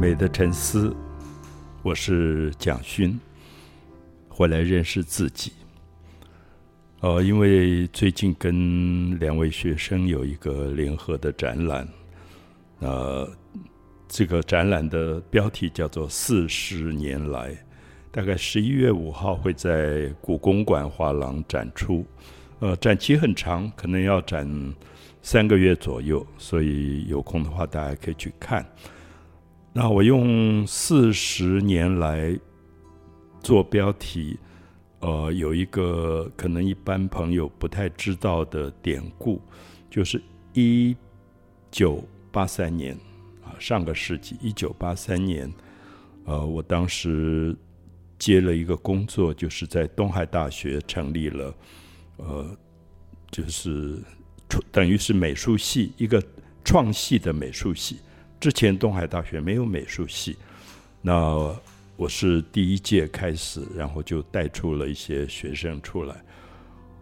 美的沉思，我是蒋勋，回来认识自己。呃，因为最近跟两位学生有一个联合的展览，呃，这个展览的标题叫做“四十年来”，大概十一月五号会在故宫馆画廊展出。呃，展期很长，可能要展三个月左右，所以有空的话大家可以去看。那我用四十年来做标题，呃，有一个可能一般朋友不太知道的典故，就是一九八三年啊，上个世纪一九八三年，呃，我当时接了一个工作，就是在东海大学成立了。呃，就是等于是美术系一个创系的美术系。之前东海大学没有美术系，那我是第一届开始，然后就带出了一些学生出来。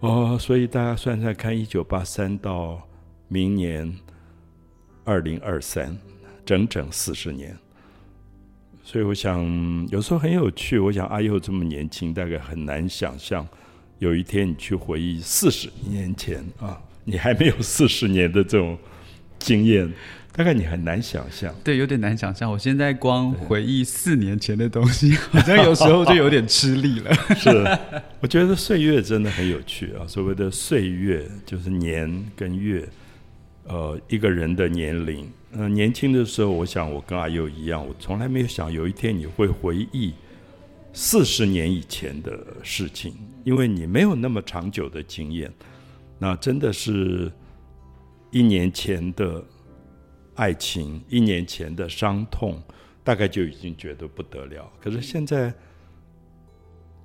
哦，所以大家算算看，一九八三到明年二零二三，整整四十年。所以我想，有时候很有趣。我想阿佑这么年轻，大概很难想象。有一天你去回忆四十年前啊，你还没有四十年的这种经验，大概你很难想象。对，有点难想象。我现在光回忆四年前的东西，好像有时候就有点吃力了。是，我觉得岁月真的很有趣啊。所谓的岁月，就是年跟月，呃，一个人的年龄。嗯，年轻的时候，我想我跟阿佑一样，我从来没有想有一天你会回忆。四十年以前的事情，因为你没有那么长久的经验，那真的是一年前的爱情，一年前的伤痛，大概就已经觉得不得了。可是现在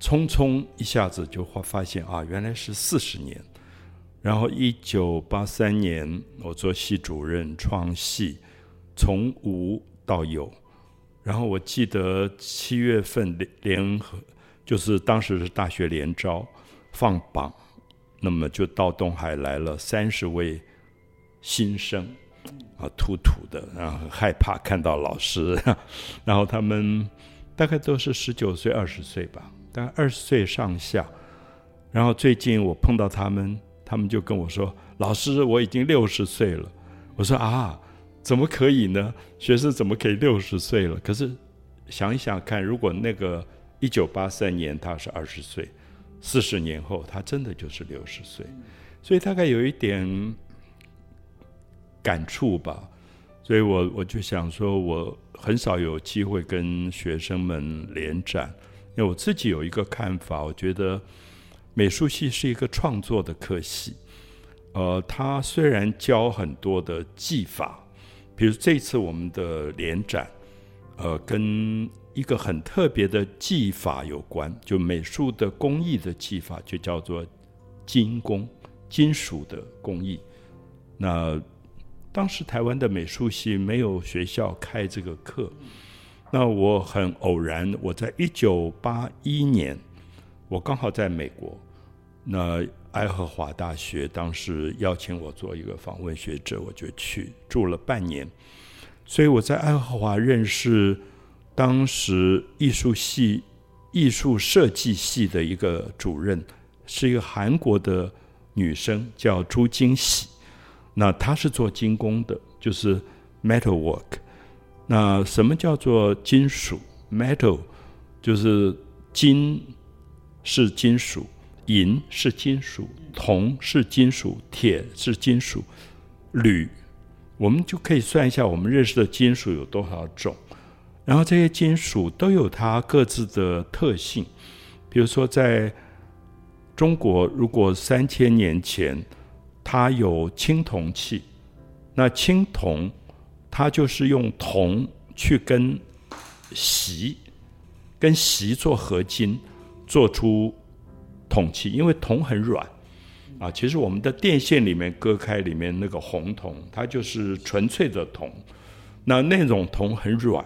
匆匆一下子就发发现啊，原来是四十年。然后一九八三年，我做系主任创系，从无到有。然后我记得七月份联联合，就是当时是大学联招放榜，那么就到东海来了三十位新生，啊，土土的，然后害怕看到老师，然后他们大概都是十九岁、二十岁吧，大概二十岁上下。然后最近我碰到他们，他们就跟我说：“老师，我已经六十岁了。”我说：“啊。”怎么可以呢？学生怎么可以六十岁了？可是想一想看，如果那个一九八三年他是二十岁，四十年后他真的就是六十岁，所以大概有一点感触吧。所以我我就想说，我很少有机会跟学生们联展，因为我自己有一个看法，我觉得美术系是一个创作的科系，呃，他虽然教很多的技法。比如这次我们的联展，呃，跟一个很特别的技法有关，就美术的工艺的技法，就叫做金工，金属的工艺。那当时台湾的美术系没有学校开这个课，那我很偶然，我在一九八一年，我刚好在美国，那。爱荷华大学当时邀请我做一个访问学者，我就去住了半年。所以我在爱荷华认识当时艺术系、艺术设计系的一个主任，是一个韩国的女生，叫朱金喜。那他是做金工的，就是 metal work。那什么叫做金属？metal 就是金是金属。银是金属，铜是金属，铁是金属，铝，我们就可以算一下我们认识的金属有多少种。然后这些金属都有它各自的特性。比如说，在中国，如果三千年前它有青铜器，那青铜它就是用铜去跟锡跟锡做合金，做出。铜器，因为铜很软，啊，其实我们的电线里面割开里面那个红铜，它就是纯粹的铜。那那种铜很软，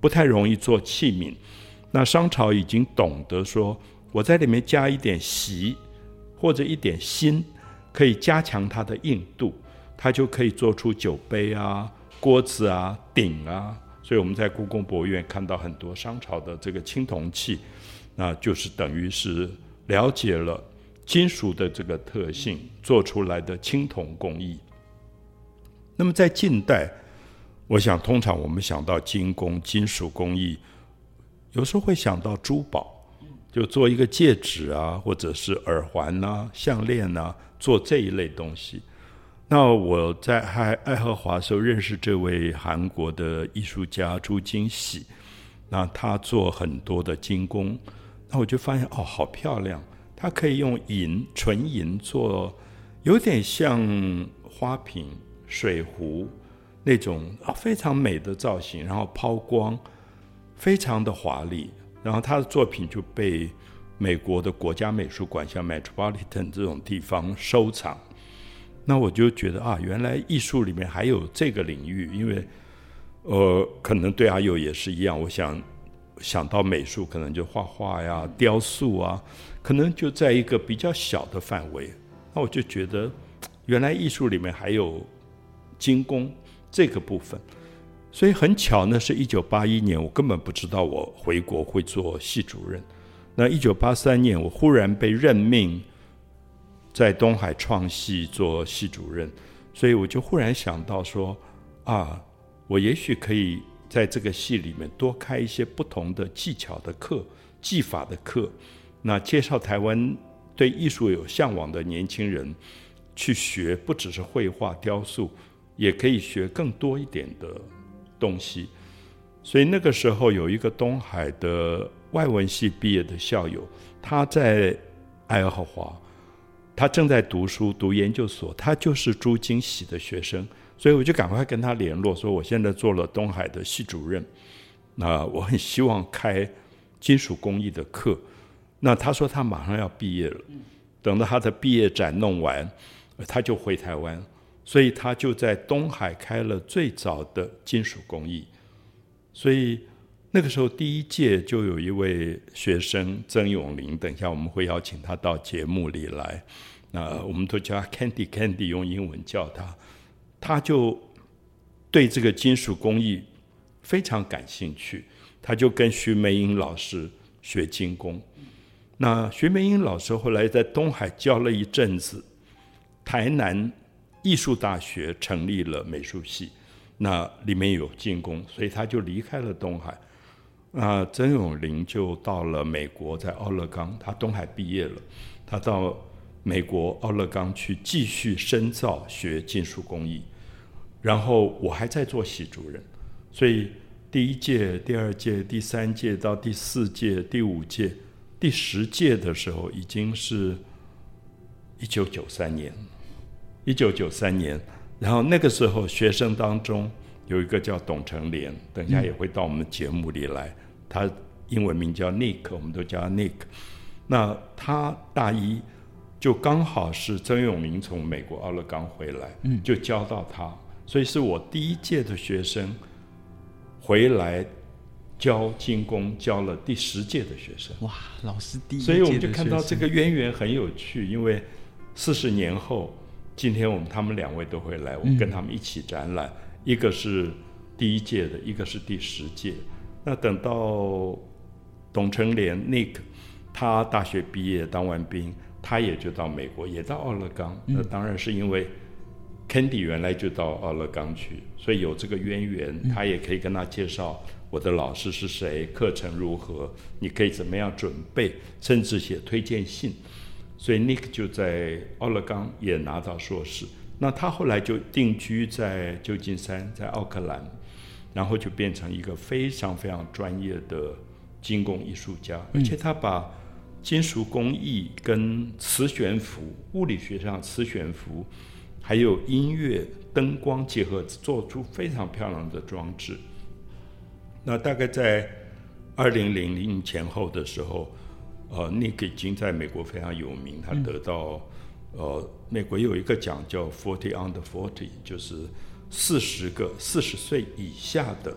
不太容易做器皿。那商朝已经懂得说，我在里面加一点锡或者一点锌，可以加强它的硬度，它就可以做出酒杯啊、锅子啊、鼎啊。所以我们在故宫博物院看到很多商朝的这个青铜器，那就是等于是了解了金属的这个特性做出来的青铜工艺。那么在近代，我想通常我们想到金工、金属工艺，有时候会想到珠宝，就做一个戒指啊，或者是耳环呐、项链呐，做这一类东西。那我在爱爱荷华时候认识这位韩国的艺术家朱金喜，那他做很多的金工，那我就发现哦，好漂亮！他可以用银纯银做，有点像花瓶、水壶那种非常美的造型，然后抛光，非常的华丽。然后他的作品就被美国的国家美术馆，像 Metropolitan 这种地方收藏。那我就觉得啊，原来艺术里面还有这个领域，因为，呃，可能对阿友也是一样。我想想到美术，可能就画画呀、雕塑啊，可能就在一个比较小的范围。那我就觉得，原来艺术里面还有精工这个部分。所以很巧呢，是一九八一年，我根本不知道我回国会做系主任。那一九八三年，我忽然被任命。在东海创系做系主任，所以我就忽然想到说，啊，我也许可以在这个系里面多开一些不同的技巧的课、技法的课，那介绍台湾对艺术有向往的年轻人去学，不只是绘画、雕塑，也可以学更多一点的东西。所以那个时候有一个东海的外文系毕业的校友，他在爱荷华。他正在读书，读研究所，他就是朱金喜的学生，所以我就赶快跟他联络，说我现在做了东海的系主任，那我很希望开金属工艺的课。那他说他马上要毕业了，等到他的毕业展弄完，他就回台湾，所以他就在东海开了最早的金属工艺。所以那个时候第一届就有一位学生曾永林，等一下我们会邀请他到节目里来。那我们都叫他 Candy Candy，用英文叫他，他就对这个金属工艺非常感兴趣，他就跟徐梅英老师学金工。那徐梅英老师后来在东海教了一阵子，台南艺术大学成立了美术系，那里面有金工，所以他就离开了东海。那曾永林就到了美国，在奥勒冈，他东海毕业了，他到。美国奥勒冈去继续深造学金属工艺，然后我还在做系主任，所以第一届、第二届、第三届到第四届、第五届、第十届的时候，已经是一九九三年。一九九三年，然后那个时候学生当中有一个叫董成莲，等一下也会到我们节目里来，他英文名叫 Nick，我们都叫他 Nick。那他大一。就刚好是曾永明从美国奥勒冈回来，嗯就教到他，所以是我第一届的学生回来教精工，教了第十届的学生。哇，老师第一所以我们就看到这个渊源很有趣，因为四十年后，今天我们他们两位都会来，我跟他们一起展览，一个是第一届的，一个是第十届。那等到董成莲 Nick，他大学毕业当完兵。他也就到美国，也到奥勒冈。那当然是因为 Candy 原来就到奥勒冈去，所以有这个渊源。他也可以跟他介绍我的老师是谁，课程如何，你可以怎么样准备，甚至写推荐信。所以 Nick 就在奥勒冈也拿到硕士。那他后来就定居在旧金山，在奥克兰，然后就变成一个非常非常专业的精工艺术家，而且他把。金属工艺跟磁悬浮，物理学上磁悬浮，还有音乐灯光结合，做出非常漂亮的装置。那大概在二零零零前后的时候，呃，Nick 已经在美国非常有名，他得到呃，美国有一个奖叫 Forty Under Forty，就是四十个四十岁以下的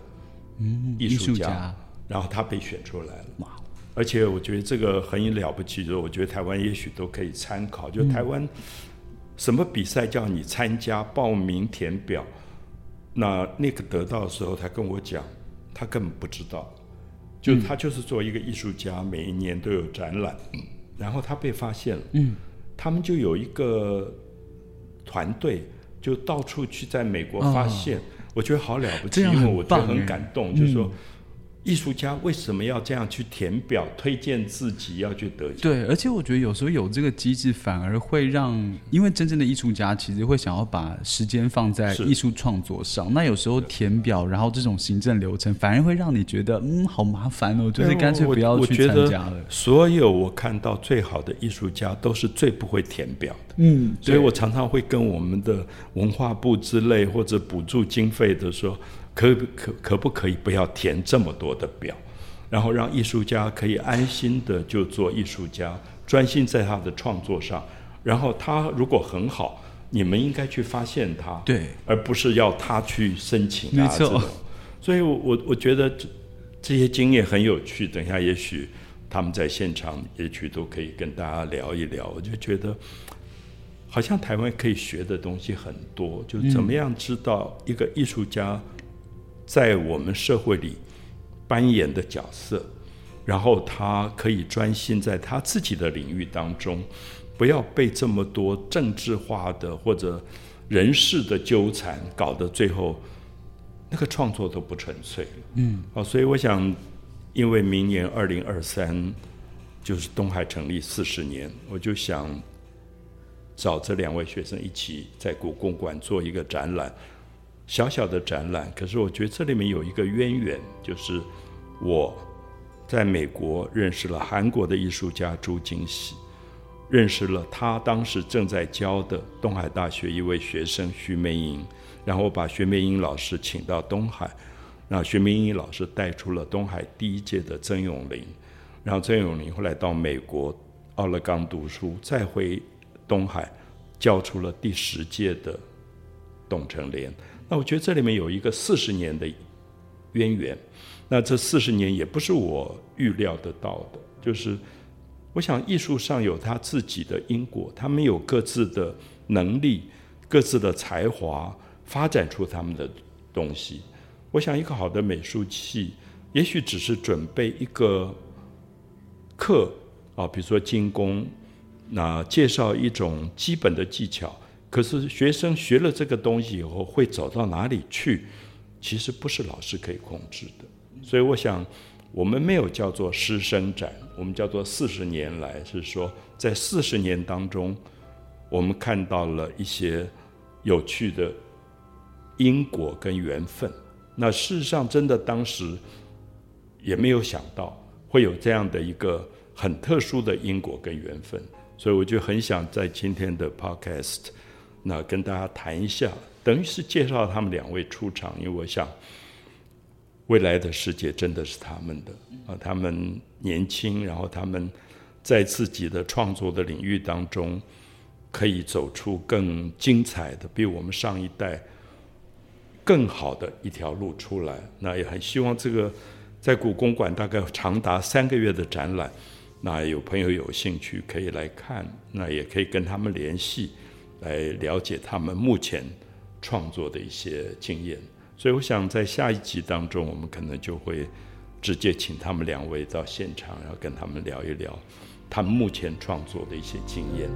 艺术家，然后他被选出来了。而且我觉得这个很了不起，就是我觉得台湾也许都可以参考。就台湾什么比赛叫你参加、报名、填表，那那个得到的时候，他跟我讲，他根本不知道，就他就是做一个艺术家，每一年都有展览，然后他被发现了，嗯，他们就有一个团队，就到处去在美国发现，我觉得好了不起，因为我觉得很感动，就是说。艺术家为什么要这样去填表推荐自己要去得奖？对，而且我觉得有时候有这个机制，反而会让，因为真正的艺术家其实会想要把时间放在艺术创作上。那有时候填表，然后这种行政流程，反而会让你觉得，嗯，好麻烦哦，就是干脆不要去参加了。所有我看到最好的艺术家，都是最不会填表的。嗯，所以我常常会跟我们的文化部之类或者补助经费的说。可可可不可以不要填这么多的表，然后让艺术家可以安心的就做艺术家，专心在他的创作上。然后他如果很好，你们应该去发现他，对，而不是要他去申请啊这种。所以，我我我觉得这这些经验很有趣。等一下，也许他们在现场，也许都可以跟大家聊一聊。我就觉得，好像台湾可以学的东西很多，就怎么样知道一个艺术家。在我们社会里扮演的角色，然后他可以专心在他自己的领域当中，不要被这么多政治化的或者人事的纠缠搞得最后那个创作都不纯粹了。嗯，好，所以我想，因为明年二零二三就是东海成立四十年，我就想找这两位学生一起在故宫馆做一个展览。小小的展览，可是我觉得这里面有一个渊源，就是我在美国认识了韩国的艺术家朱金喜，认识了他当时正在教的东海大学一位学生徐梅英，然后把徐梅英老师请到东海，那徐梅英老师带出了东海第一届的曾永林，然后曾永林后来到美国奥勒冈读书，再回东海教出了第十届的董成莲。那我觉得这里面有一个四十年的渊源，那这四十年也不是我预料得到的，就是我想艺术上有他自己的因果，他们有各自的能力、各自的才华，发展出他们的东西。我想一个好的美术系，也许只是准备一个课啊，比如说精工，那介绍一种基本的技巧。可是学生学了这个东西以后会走到哪里去？其实不是老师可以控制的。所以我想，我们没有叫做师生展，我们叫做四十年来，是说在四十年当中，我们看到了一些有趣的因果跟缘分。那事实上，真的当时也没有想到会有这样的一个很特殊的因果跟缘分。所以我就很想在今天的 Podcast。那跟大家谈一下，等于是介绍他们两位出场，因为我想未来的世界真的是他们的啊，他们年轻，然后他们在自己的创作的领域当中可以走出更精彩的，比我们上一代更好的一条路出来。那也很希望这个在故宫馆大概长达三个月的展览，那有朋友有兴趣可以来看，那也可以跟他们联系。来了解他们目前创作的一些经验，所以我想在下一集当中，我们可能就会直接请他们两位到现场，然后跟他们聊一聊他们目前创作的一些经验。